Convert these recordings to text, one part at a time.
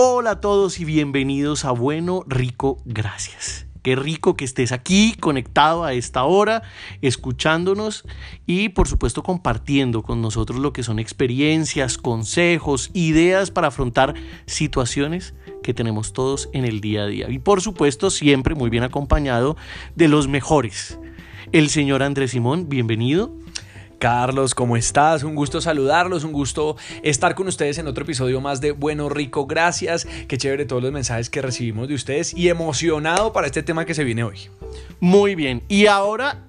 Hola a todos y bienvenidos a Bueno, Rico, Gracias. Qué rico que estés aquí conectado a esta hora, escuchándonos y por supuesto compartiendo con nosotros lo que son experiencias, consejos, ideas para afrontar situaciones que tenemos todos en el día a día. Y por supuesto siempre muy bien acompañado de los mejores. El señor Andrés Simón, bienvenido. Carlos, ¿cómo estás? Un gusto saludarlos, un gusto estar con ustedes en otro episodio más de Bueno Rico. Gracias, qué chévere todos los mensajes que recibimos de ustedes y emocionado para este tema que se viene hoy. Muy bien, y ahora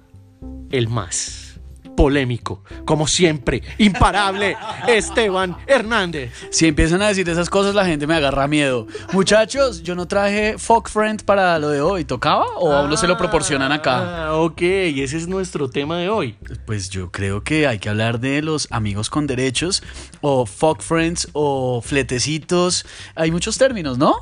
el más polémico, como siempre, imparable, Esteban Hernández. Si empiezan a decir esas cosas, la gente me agarra miedo. Muchachos, yo no traje Fuck Friend para lo de hoy. ¿Tocaba o aún no se lo proporcionan acá? Ah, ok, ese es nuestro tema de hoy. Pues yo creo que hay que hablar de los amigos con derechos o Fuck Friends o fletecitos. Hay muchos términos, ¿no?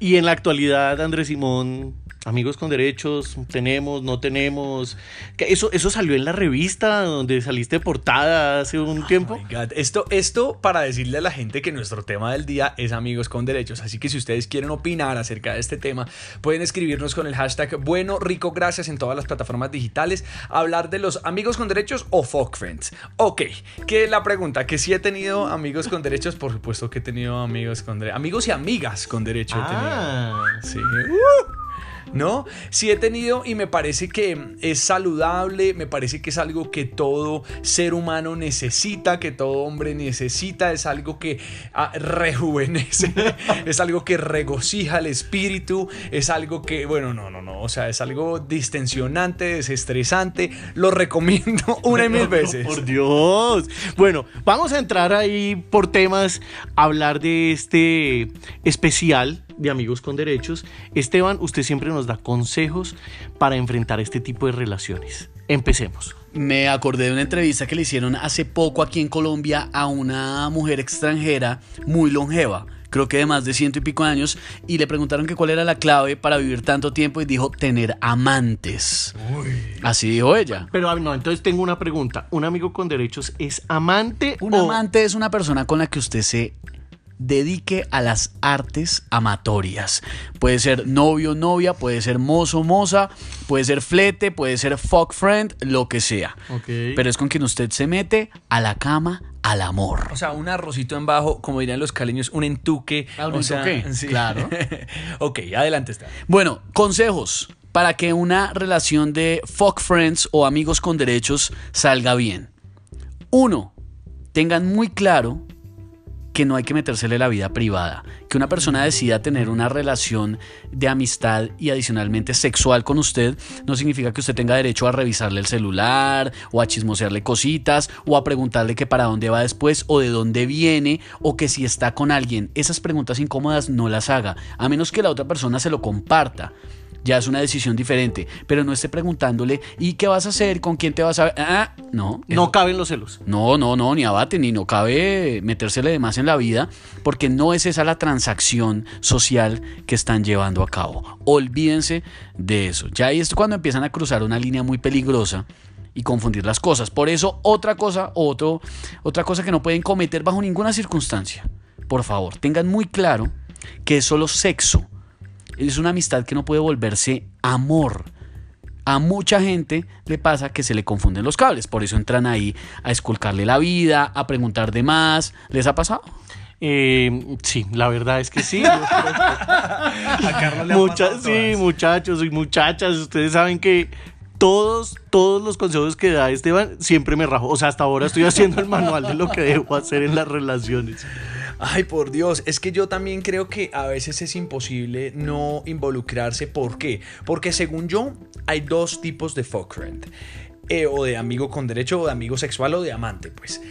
Y en la actualidad, Andrés Simón, amigos con derechos, tenemos, no tenemos. Eso, eso salió en la revista donde saliste portada hace un oh tiempo. Esto, esto para decirle a la gente que nuestro tema del día es amigos con derechos. Así que si ustedes quieren opinar acerca de este tema, pueden escribirnos con el hashtag bueno, rico, gracias en todas las plataformas digitales. Hablar de los amigos con derechos o fuck friends. Ok, que la pregunta, que si he tenido amigos con derechos, por supuesto que he tenido amigos con derechos. Amigos y amigas con derechos. Ah, sí. Uh. ¿No? Sí he tenido y me parece que es saludable, me parece que es algo que todo ser humano necesita, que todo hombre necesita, es algo que ah, rejuvenece, es algo que regocija el espíritu, es algo que, bueno, no, no, no, o sea, es algo distensionante, desestresante, lo recomiendo una y mil veces. Por Dios. Bueno, vamos a entrar ahí por temas, hablar de este especial de Amigos con Derechos. Esteban, usted siempre nos da consejos para enfrentar este tipo de relaciones. Empecemos. Me acordé de una entrevista que le hicieron hace poco aquí en Colombia a una mujer extranjera muy longeva creo que de más de ciento y pico años, y le preguntaron que cuál era la clave para vivir tanto tiempo y dijo tener amantes. Así dijo ella. Pero no, entonces tengo una pregunta. ¿Un amigo con derechos es amante? Un amante es una persona con la que usted se dedique a las artes amatorias. Puede ser novio, novia, puede ser mozo, moza, puede ser flete, puede ser fuck friend, lo que sea. Pero es con quien usted se mete a la cama, al amor. O sea, un arrocito en bajo, como dirían los caleños, un entuque. Ah, un entuque, claro. ok, adelante está. Bueno, consejos para que una relación de fuck friends o amigos con derechos salga bien. Uno, tengan muy claro que no hay que metérsele la vida privada. Que una persona decida tener una relación de amistad y adicionalmente sexual con usted no significa que usted tenga derecho a revisarle el celular o a chismosearle cositas o a preguntarle que para dónde va después o de dónde viene o que si está con alguien. Esas preguntas incómodas no las haga, a menos que la otra persona se lo comparta ya es una decisión diferente. Pero no esté preguntándole, ¿y qué vas a hacer? ¿Con quién te vas a ver? Ah, no. No caben los celos. No, no, no, ni abate, ni no cabe metérsele de más en la vida, porque no es esa la transacción social que están llevando a cabo. Olvídense de eso. Ya ahí es cuando empiezan a cruzar una línea muy peligrosa y confundir las cosas. Por eso, otra cosa, otro, otra cosa que no pueden cometer bajo ninguna circunstancia. Por favor, tengan muy claro que es solo sexo es una amistad que no puede volverse amor. A mucha gente le pasa que se le confunden los cables, por eso entran ahí a esculcarle la vida, a preguntar de más. ¿Les ha pasado? Eh, sí, la verdad es que sí. sí, muchachos y muchachas, ustedes saben que todos, todos los consejos que da Esteban siempre me rajo. O sea, hasta ahora estoy haciendo el manual de lo que debo hacer en las relaciones. Ay, por Dios, es que yo también creo que a veces es imposible no involucrarse. ¿Por qué? Porque según yo, hay dos tipos de fuck friend. Eh, o de amigo con derecho, o de amigo sexual, o de amante, pues.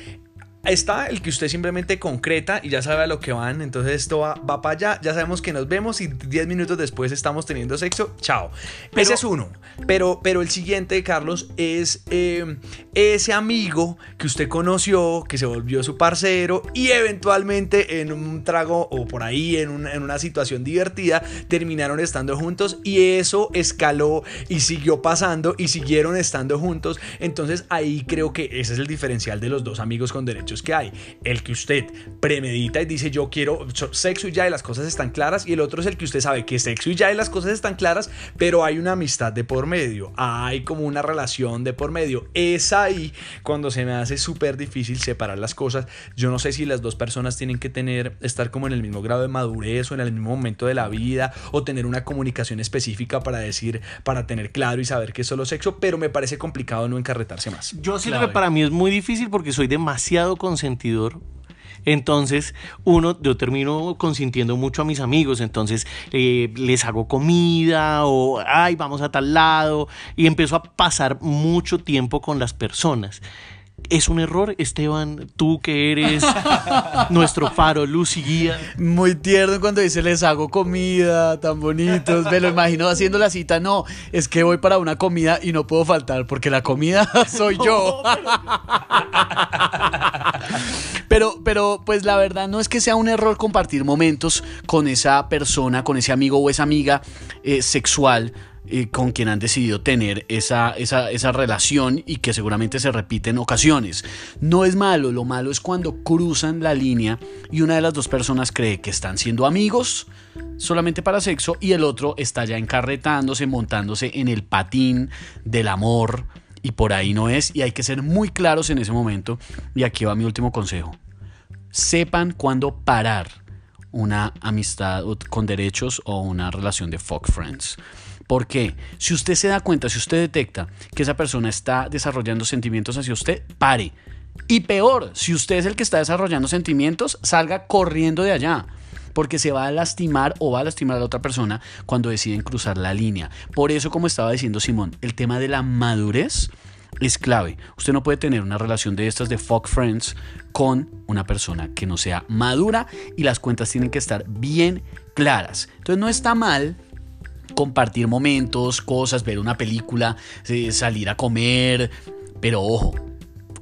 Está el que usted simplemente concreta y ya sabe a lo que van, entonces esto va, para allá, ya sabemos que nos vemos y 10 minutos después estamos teniendo sexo, chao. ese es uno, pero, pero el siguiente, Carlos, es eh, ese amigo que usted conoció, que se volvió su parcero y eventualmente en un trago o por ahí en, en una situación divertida terminaron estando juntos y eso escaló y siguió pasando y siguieron estando juntos. Entonces ahí creo que ese es el diferencial de los dos amigos con derechos que hay. El que usted premedita y dice yo quiero sexo y ya y las cosas están claras y el otro es el que usted sabe que sexo y ya y las cosas están claras, pero hay una amistad de por medio, hay como una relación de por medio. Es ahí cuando se me hace súper difícil separar las cosas. Yo no sé si las dos personas tienen que tener, estar como en el mismo grado de madurez o en el mismo momento de la vida o tener una comunicación específica para decir, para tener claro y saber que es solo sexo, pero me parece complicado no encarretarse más. Yo siento que para mí es muy difícil porque soy demasiado consentidor. Entonces, uno, yo termino consintiendo mucho a mis amigos, entonces eh, les hago comida o, ay, vamos a tal lado, y empiezo a pasar mucho tiempo con las personas. ¿Es un error, Esteban? Tú que eres nuestro faro, luz y guía. Muy tierno cuando dice les hago comida, tan bonitos. Me lo imagino haciendo la cita. No, es que voy para una comida y no puedo faltar porque la comida soy yo. Pero, pero, pues la verdad no es que sea un error compartir momentos con esa persona, con ese amigo o esa amiga eh, sexual con quien han decidido tener esa, esa, esa, relación y que seguramente se repite en ocasiones. No es malo, lo malo es cuando cruzan la línea y una de las dos personas cree que están siendo amigos solamente para sexo y el otro está ya encarretándose, montándose en el patín del amor y por ahí no es y hay que ser muy claros en ese momento y aquí va mi último consejo. Sepan cuándo parar una amistad con derechos o una relación de fuck friends. Porque si usted se da cuenta, si usted detecta que esa persona está desarrollando sentimientos hacia usted, pare. Y peor, si usted es el que está desarrollando sentimientos, salga corriendo de allá. Porque se va a lastimar o va a lastimar a la otra persona cuando deciden cruzar la línea. Por eso, como estaba diciendo Simón, el tema de la madurez es clave. Usted no puede tener una relación de estas de fuck friends con una persona que no sea madura y las cuentas tienen que estar bien claras. Entonces no está mal compartir momentos, cosas, ver una película, salir a comer, pero ojo,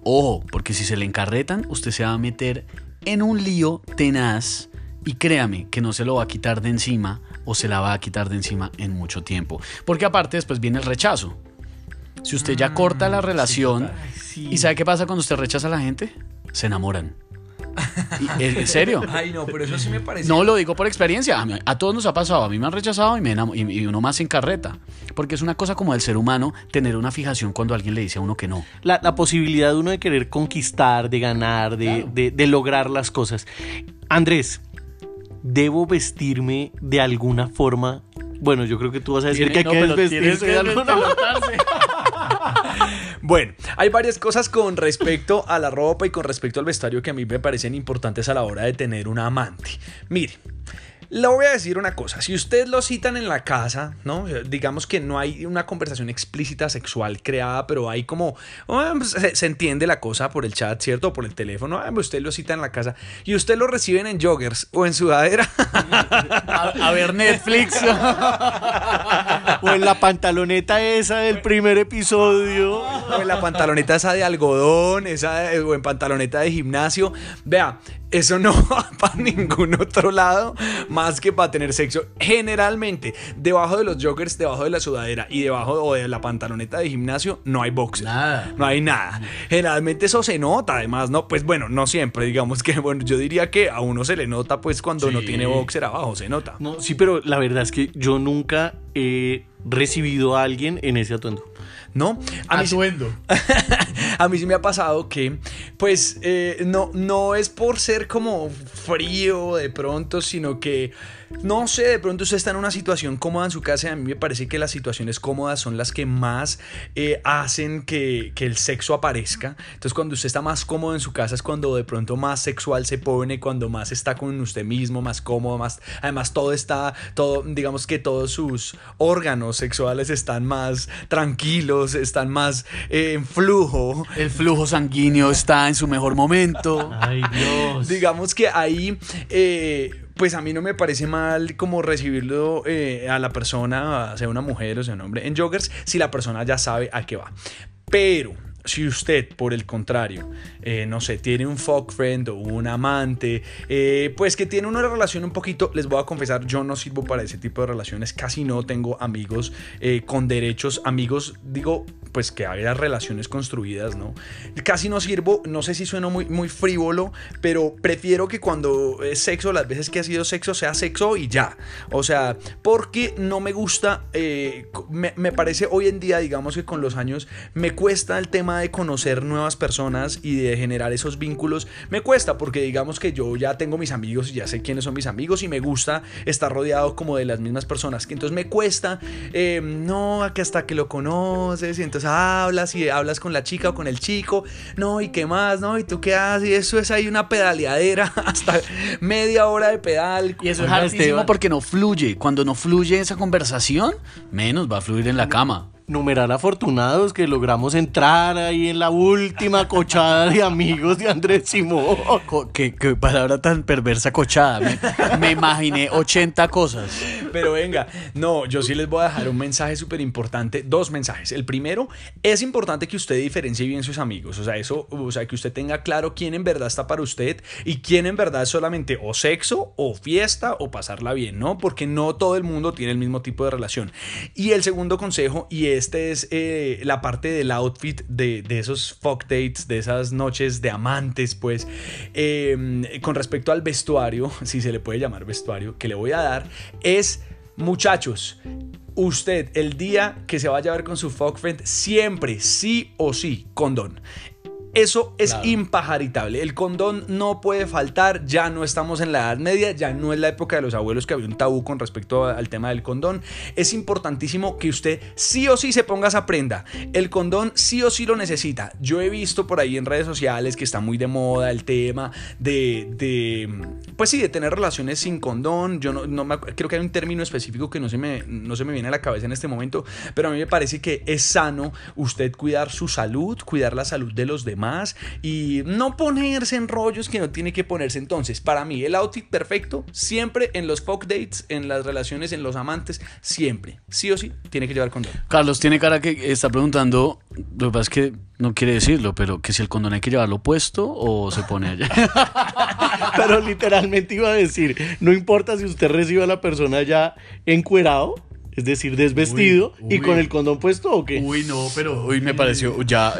ojo, porque si se le encarretan, usted se va a meter en un lío tenaz y créame que no se lo va a quitar de encima o se la va a quitar de encima en mucho tiempo. Porque aparte después viene el rechazo. Si usted ya corta la mm, relación, ¿y sabe qué pasa cuando usted rechaza a la gente? Se enamoran. ¿En serio? Ay, no, pero eso sí me parece. No lo digo por experiencia. A, todos nos ha pasado. A mí me han rechazado y, me y uno más en carreta. Porque es una cosa como del ser humano tener una fijación cuando alguien le dice a uno que no. La, posibilidad de uno de querer conquistar, de ganar, de, lograr las cosas. Andrés, ¿debo vestirme de alguna forma? Bueno, yo creo que tú vas a decir que hay que vestirse de alguna. Bueno, hay varias cosas con respecto a la ropa y con respecto al vestuario que a mí me parecen importantes a la hora de tener un amante. Mire, le voy a decir una cosa, si usted lo citan en la casa, ¿no? Digamos que no hay una conversación explícita sexual creada, pero hay como, ah, pues, se, entiende la cosa por el chat, ¿cierto? O por el teléfono, ah, pues, usted lo cita en la casa y usted lo reciben en joggers o en sudadera. A, ver Netflix. o en la pantaloneta esa del primer episodio. O en la pantaloneta esa de algodón, esa o en pantaloneta de gimnasio. Vea, eso no va para ningún otro lado más que para tener sexo. Generalmente, debajo de los joggers, debajo de la sudadera y debajo de la pantaloneta de gimnasio, no hay boxer. Nada. No hay nada. Generalmente eso se nota, además, ¿no? Pues bueno, no siempre. Digamos que, bueno, yo diría que a uno se le nota, pues cuando no tiene boxer abajo, se nota. No, sí, pero la verdad es que yo nunca he recibido a alguien en ese atuendo. ¿no? A mí, a mí sí me ha pasado que, pues, eh, no, no es por ser como frío de pronto, sino que no sé, de pronto usted está en una situación cómoda en su casa y a mí me parece que las situaciones cómodas son las que más eh, hacen que, el sexo aparezca. Entonces cuando usted está más cómodo en su casa es cuando de pronto más sexual se pone, cuando más está con usted mismo, más cómodo, más... Además todo está, todo, digamos que todos sus órganos sexuales están más tranquilos, están más eh, en flujo. El flujo sanguíneo está en su mejor momento. Ay Dios. digamos que ahí... Eh, pues a mí no me parece mal como recibirlo eh, a la persona, sea una mujer o sea un hombre, en joggers, si la persona ya sabe a qué va. Pero si usted, por el contrario, eh, no sé, tiene un fuck friend o un amante, eh, pues que tiene una relación un poquito, les voy a confesar, yo no sirvo para ese tipo de relaciones, casi no tengo amigos eh, con derechos, amigos, digo, pues que haya relaciones construidas, ¿no? Casi no sirvo, no sé si sueno muy, muy frívolo, pero prefiero que cuando es sexo, las veces que ha sido sexo, sea sexo y ya. O sea, porque no me gusta, me, me parece hoy en día, digamos que con los años, me cuesta el tema de conocer nuevas personas y de generar esos vínculos me cuesta porque digamos que yo ya tengo mis amigos y ya sé quiénes son mis amigos y me gusta estar rodeado como de las mismas personas que entonces me cuesta eh, no que hasta que lo conoces y entonces hablas y hablas con la chica o con el chico no y qué más no y tú qué haces y eso es ahí una pedaleadera hasta media hora de pedal. Y eso es hartísimo porque no fluye. Cuando no fluye esa conversación menos va a fluir en la cama numerar afortunados que logramos entrar ahí en la última cochada de amigos de Andrés Simón. ¿Qué, palabra tan perversa cochada. Me, imaginé 80 cosas. Pero venga, no, yo sí les voy a dejar un mensaje súper importante, dos mensajes. El primero, es importante que usted diferencie bien sus amigos. O sea, eso, o sea, que usted tenga claro quién en verdad está para usted y quién en verdad es solamente o sexo o fiesta o pasarla bien, ¿no? Porque no todo el mundo tiene el mismo tipo de relación. Y el segundo consejo, y este es eh, la parte del outfit de, esos fuck dates, de esas noches de amantes, pues, em, con respecto al vestuario, si se le puede llamar vestuario, que le voy a dar, es, muchachos, usted el día que se vaya a ver con su fuck friend, siempre, sí o sí, condón. Eso es impajaritable. El condón no puede faltar. Ya no estamos en la Edad Media, ya no es la época de los abuelos que había un tabú con respecto al tema del condón. Es importantísimo que usted sí o sí se ponga esa prenda. El condón sí o sí lo necesita. Yo he visto por ahí en redes sociales que está muy de moda el tema de, de pues sí, de tener relaciones sin condón. Yo no, no me, creo que hay un término específico que no se, me, no se me viene a la cabeza en este momento, pero a mí me parece que es sano usted cuidar su salud, cuidar la salud de los demás más y no ponerse en rollos que no tiene que ponerse. Entonces, para mí, el outfit perfecto, siempre en los folk dates, en las relaciones, en los amantes, siempre, sí o sí, tiene que llevar condón. Carlos tiene cara que está preguntando, lo que pasa es que no quiere decirlo, pero que si el condón hay que llevarlo puesto o se pone allá. pero literalmente iba a decir, no importa si usted recibe a la persona ya encuerado es decir, desvestido y con el condón puesto o qué? Uy, no, pero hoy me pareció ya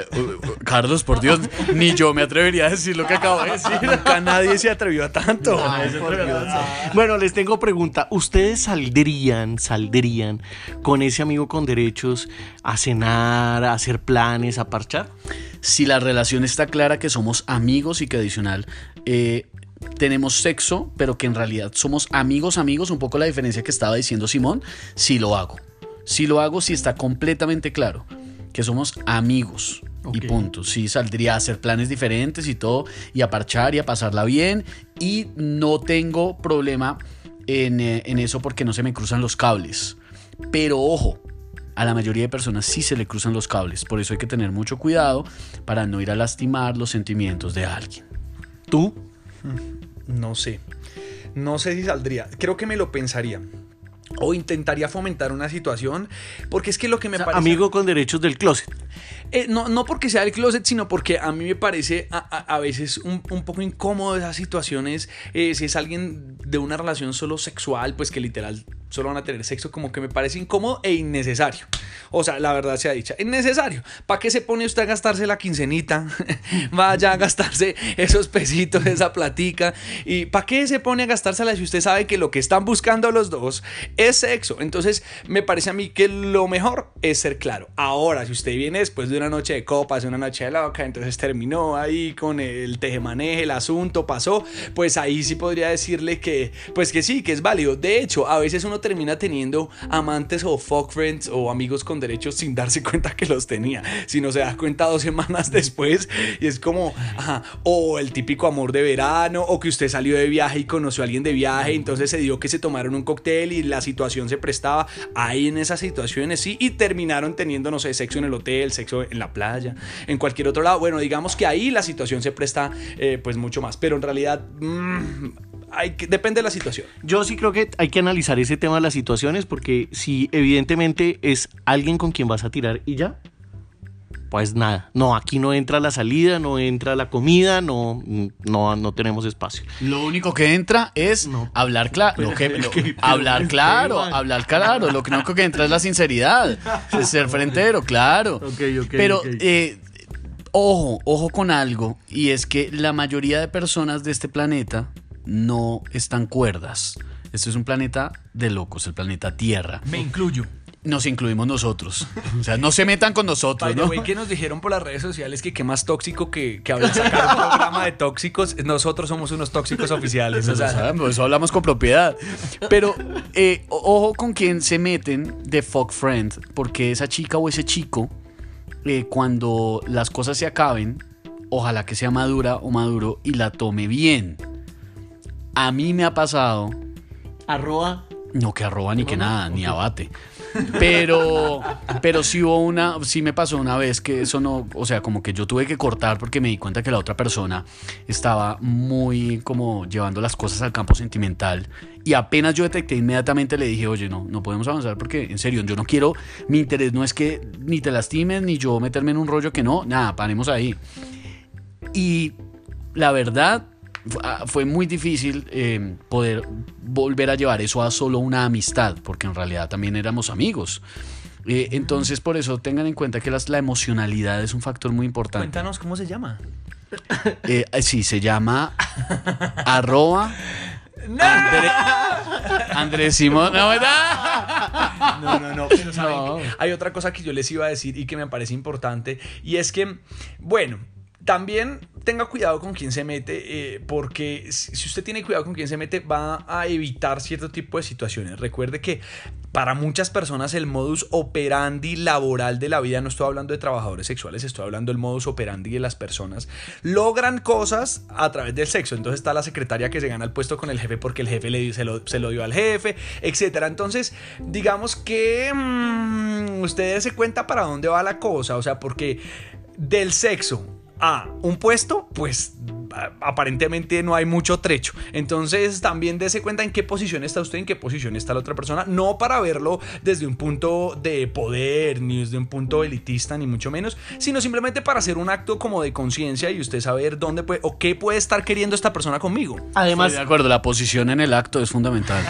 Carlos, por Dios, ni yo me atrevería a decir lo que acabo de decir. Nunca nadie se atrevió a tanto. bueno, les tengo pregunta, ¿ustedes saldrían, saldrían con ese amigo con derechos a cenar, a hacer planes, a parchar? Si la relación está clara que somos amigos y que adicional eh, tenemos sexo, pero que en realidad somos amigos, amigos, un poco la diferencia que estaba diciendo Simón, si lo hago. Si lo hago, si está completamente claro que somos amigos. Y punto. Sí, saldría a hacer planes diferentes y todo, y a parchar y a pasarla bien. Y no tengo problema en, eh, en eso porque no se me cruzan los cables. Pero ojo, a la mayoría de personas sí se le cruzan los cables. Por eso hay que tener mucho cuidado para no ir a lastimar los sentimientos de alguien. ¿Tú? No sé. No sé si saldría. Creo que me lo pensaría. O intentaría fomentar una situación. Porque es que lo que me parece. Amigo con derechos del closet. Eh, no, no porque sea el closet, sino porque a mí me parece a, veces un, poco incómodo esas situaciones. Eh, si es alguien de una relación solo sexual, pues que literal solo van a tener sexo, como que me parece incómodo e innecesario. O sea, la verdad sea dicha, innecesario. ¿Para qué se pone usted a gastarse la quincenita? Vaya a gastarse esos pesitos, esa platica. ¿Y para qué se pone a gastársela si usted sabe que lo que están buscando los dos es sexo? Entonces, me parece a mí que lo mejor es ser claro. Ahora, si usted viene después de una noche de copas, una noche de loca, entonces terminó ahí con el tejemaneje, el asunto pasó, pues ahí sí podría decirle que, pues que sí, que es válido. De hecho, a veces uno termina teniendo amantes o fuck friends o amigos con derechos sin darse cuenta que los tenía, sino se da cuenta dos semanas después y es como, o el típico amor de verano, o que usted salió de viaje y conoció a alguien de viaje, entonces se dio que se tomaron un cóctel y la situación se prestaba ahí en esas situaciones, sí, y terminaron teniendo, no sé, sexo en el hotel, sexo en la playa, en cualquier otro lado. Bueno, digamos que ahí la situación se presta eh, pues mucho más, pero en realidad... Mmm, depende de la situación. Yo sí creo que hay que analizar ese tema de las situaciones porque si evidentemente es alguien con quien vas a tirar y ya, pues nada, no, aquí no entra la salida, no entra la comida, no, no, no tenemos espacio. Lo único que entra es No. hablar claro. Pero lo que- es lo- que- hablar claro, hablar claro. Lo único que entra es la sinceridad. es ser frentero, claro. Pero, eh, ojo, ojo con algo. Y es que la mayoría de personas de este planeta no están cuerdas. Este es un planeta de locos, el planeta Tierra. Me incluyo. Nos incluimos nosotros. O sea, no se metan con nosotros, By ¿no? way, que nos dijeron por las redes sociales que qué más tóxico que, que hablar sacar un programa de tóxicos. Nosotros somos unos tóxicos oficiales. O sea, sabemos, eso hablamos con propiedad. Pero eh, ojo con quien se meten de fuck friend, porque esa chica o ese chico, eh, cuando las cosas se acaben, ojalá que sea madura o maduro y la tome bien. A mí me ha pasado, Arroba. no que arroba ni que nada, ni abate. Pero, pero sí hubo una, sí me pasó una vez que eso no, o sea, como que yo tuve que cortar porque me di cuenta que la otra persona estaba muy como llevando las cosas al campo sentimental y apenas yo detecté inmediatamente le dije, oye, no, no podemos avanzar porque en serio, yo no quiero, mi interés no es que ni te lastimes ni yo meterme en un rollo que no, nada, paremos ahí. Y la verdad fue muy difícil eh, poder volver a llevar eso a solo una amistad, porque en realidad también éramos amigos. Eh, entonces, por eso tengan en cuenta que las- la emocionalidad es un factor muy importante. cuéntanos cómo se llama. Eh, sí, se llama arroba Andre- Andrés Simón. No, ¿verdad? No, no, no. Pero saben No. hay otra cosa que yo les iba a decir y que me parece importante. Y es que, bueno, también tenga cuidado con quién se mete, eh, porque si usted tiene cuidado con quién se mete, va a evitar cierto tipo de situaciones. Recuerde que para muchas personas el modus operandi laboral de la vida, no estoy hablando de trabajadores sexuales, estoy hablando del modus operandi de las personas, logran cosas a través del sexo. Entonces está la secretaria que se gana el puesto con el jefe porque el jefe le, se, lo, se lo dio al jefe, etcétera. Entonces, digamos que mm, ustedes se cuenta para dónde va la cosa, o sea, porque del sexo a un puesto, pues aparentemente no hay mucho trecho. Entonces también dése cuenta en qué posición está usted, en qué posición está la otra persona, no para verlo desde un punto de poder, ni desde un punto elitista, ni mucho menos, sino simplemente para hacer un acto como de conciencia y usted saber dónde puede o qué puede estar queriendo esta persona conmigo. Además, Estoy de acuerdo, la posición en el acto es fundamental.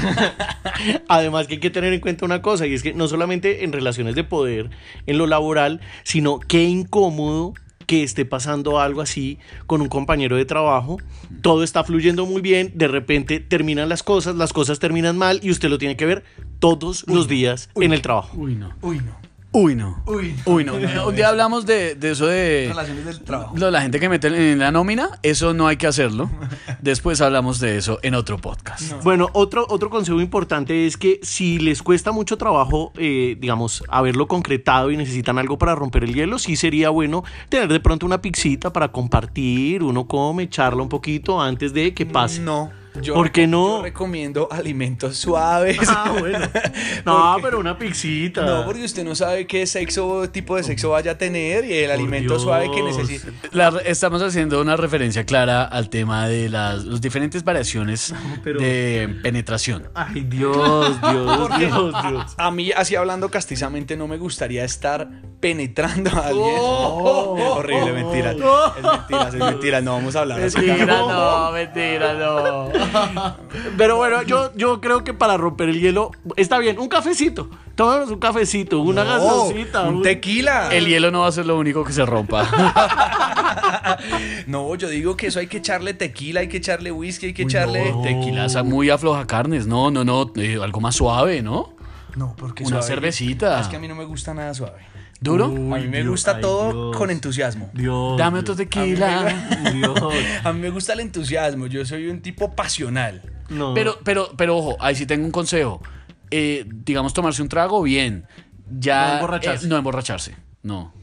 Además que hay que tener en cuenta una cosa, y es que no solamente en relaciones de poder, en lo laboral, sino qué incómodo que esté pasando algo así con un compañero de trabajo, todo está fluyendo muy bien, de repente terminan las cosas, las cosas terminan mal y usted lo tiene que ver todos los días en el trabajo. Uy, no. Uy, no. Uy, no. Uy, Uy, no. Un día hablamos de, de eso de... Relaciones del trabajo. Lo la gente que mete en la nómina, eso no hay que hacerlo. Después hablamos de eso en otro podcast. Bueno, otro, otro consejo importante es que si les cuesta mucho trabajo, eh, digamos, haberlo concretado y necesitan algo para romper el hielo, sí sería bueno tener de pronto una pixita para compartir, uno come, charla un poquito antes de que pase. No. Yo ¿Por qué recom- no? Yo recomiendo alimentos suaves. Ah, bueno. No, Porque- pero una pixita. No, porque usted no sabe qué sexo, tipo de sexo vaya a tener y el alimento Dios. suave que necesita. La- estamos haciendo una referencia clara al tema de las los diferentes variaciones pero- de penetración. Ay, Dios, Dios, Dios, Dios. A mí, así hablando castizamente, no me gustaría estar penetrando a alguien. Oh. Horrible, mentira. Es mentira, es mentira. No vamos a hablar así. Mentira, no, mentira, no. Pero bueno, yo, yo creo que para romper el hielo está bien. Un cafecito. Tómanos un cafecito, una No, gaseosita. un tequila. El hielo no va a ser lo único que se rompa. No, yo digo que eso hay que echarle tequila, hay que echarle whisky, hay que echarle. no. Tequila es muy afloja carnes. No, no, no. eh, algo más suave, ¿no? No, porque Una suave- cervecita. Es que a mí no me gusta nada suave. ¿Duro? Uy, a mí me Dios, gusta ay, todo Dios. con entusiasmo. Dios. Dame otro tequila. Dios. A mí me gusta el entusiasmo. Yo soy un tipo pasional. No. Pero, pero, pero ojo, ahí sí tengo un consejo. Eh, digamos, tomarse un trago, bien. Ya. No emborracharse. eh, no emborracharse. No.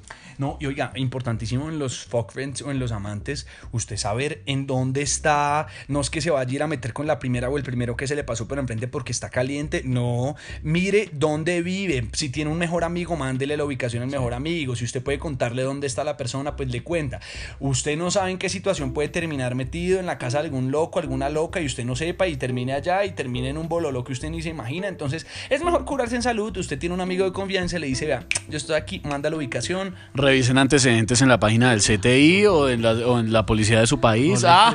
No, y oiga, importantísimo en los fuck friends o en los amantes, usted saber en dónde está. No es que se vaya a ir a meter con la primera o el primero que se le pasó por enfrente porque está caliente. No, mire dónde vive. Si tiene un mejor amigo, mándele la ubicación al mejor amigo. Si usted puede contarle dónde está la persona, pues le cuenta. Usted no sabe en qué situación puede terminar metido en la casa de algún loco, alguna loca, y usted no sepa y termine allá y termine en un bololo que usted ni se imagina. Entonces, es mejor curarse en salud. Usted tiene un amigo de confianza, le dice, vea, yo estoy aquí, manda la ubicación. Revisen antecedentes en la página del CTI o en la, o en la policía de su país. Ah,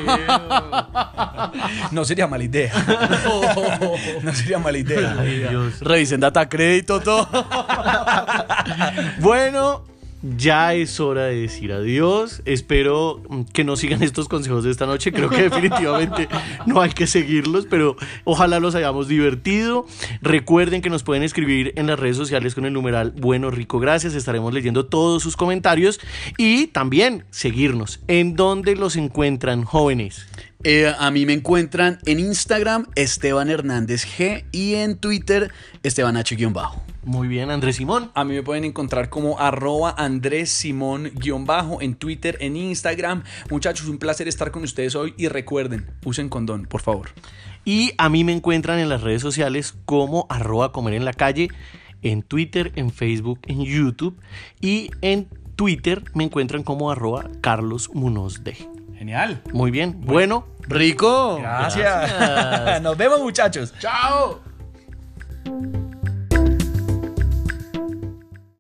No sería mala idea. No sería mala idea. Ay, Dios. revisen data crédito, todo. Bueno, ya es hora de decir adiós. Espero que no sigan estos consejos de esta noche. Creo que definitivamente no hay que seguirlos, pero ojalá los hayamos divertido. Recuerden que nos pueden escribir en las redes sociales con el numeral Bueno Rico Gracias. Estaremos leyendo todos sus comentarios y también seguirnos. ¿En dónde los encuentran jóvenes? Eh, a mí me encuentran en Instagram Esteban Hernández G y en Twitter Esteban H-bajo. Muy bien, Andrés Simón. A mí me pueden encontrar como arroba Andrés Simón guion bajo en Twitter, en Instagram. Muchachos, un placer estar con ustedes hoy y recuerden, usen condón, por favor. Y a mí me encuentran en las redes sociales como arroba comer en la calle, en Twitter, en Facebook, en YouTube y en Twitter me encuentran como arroba Carlos Munoz D. Genial. Muy bien, bueno, Rico. Gracias. Nos vemos muchachos. Chao.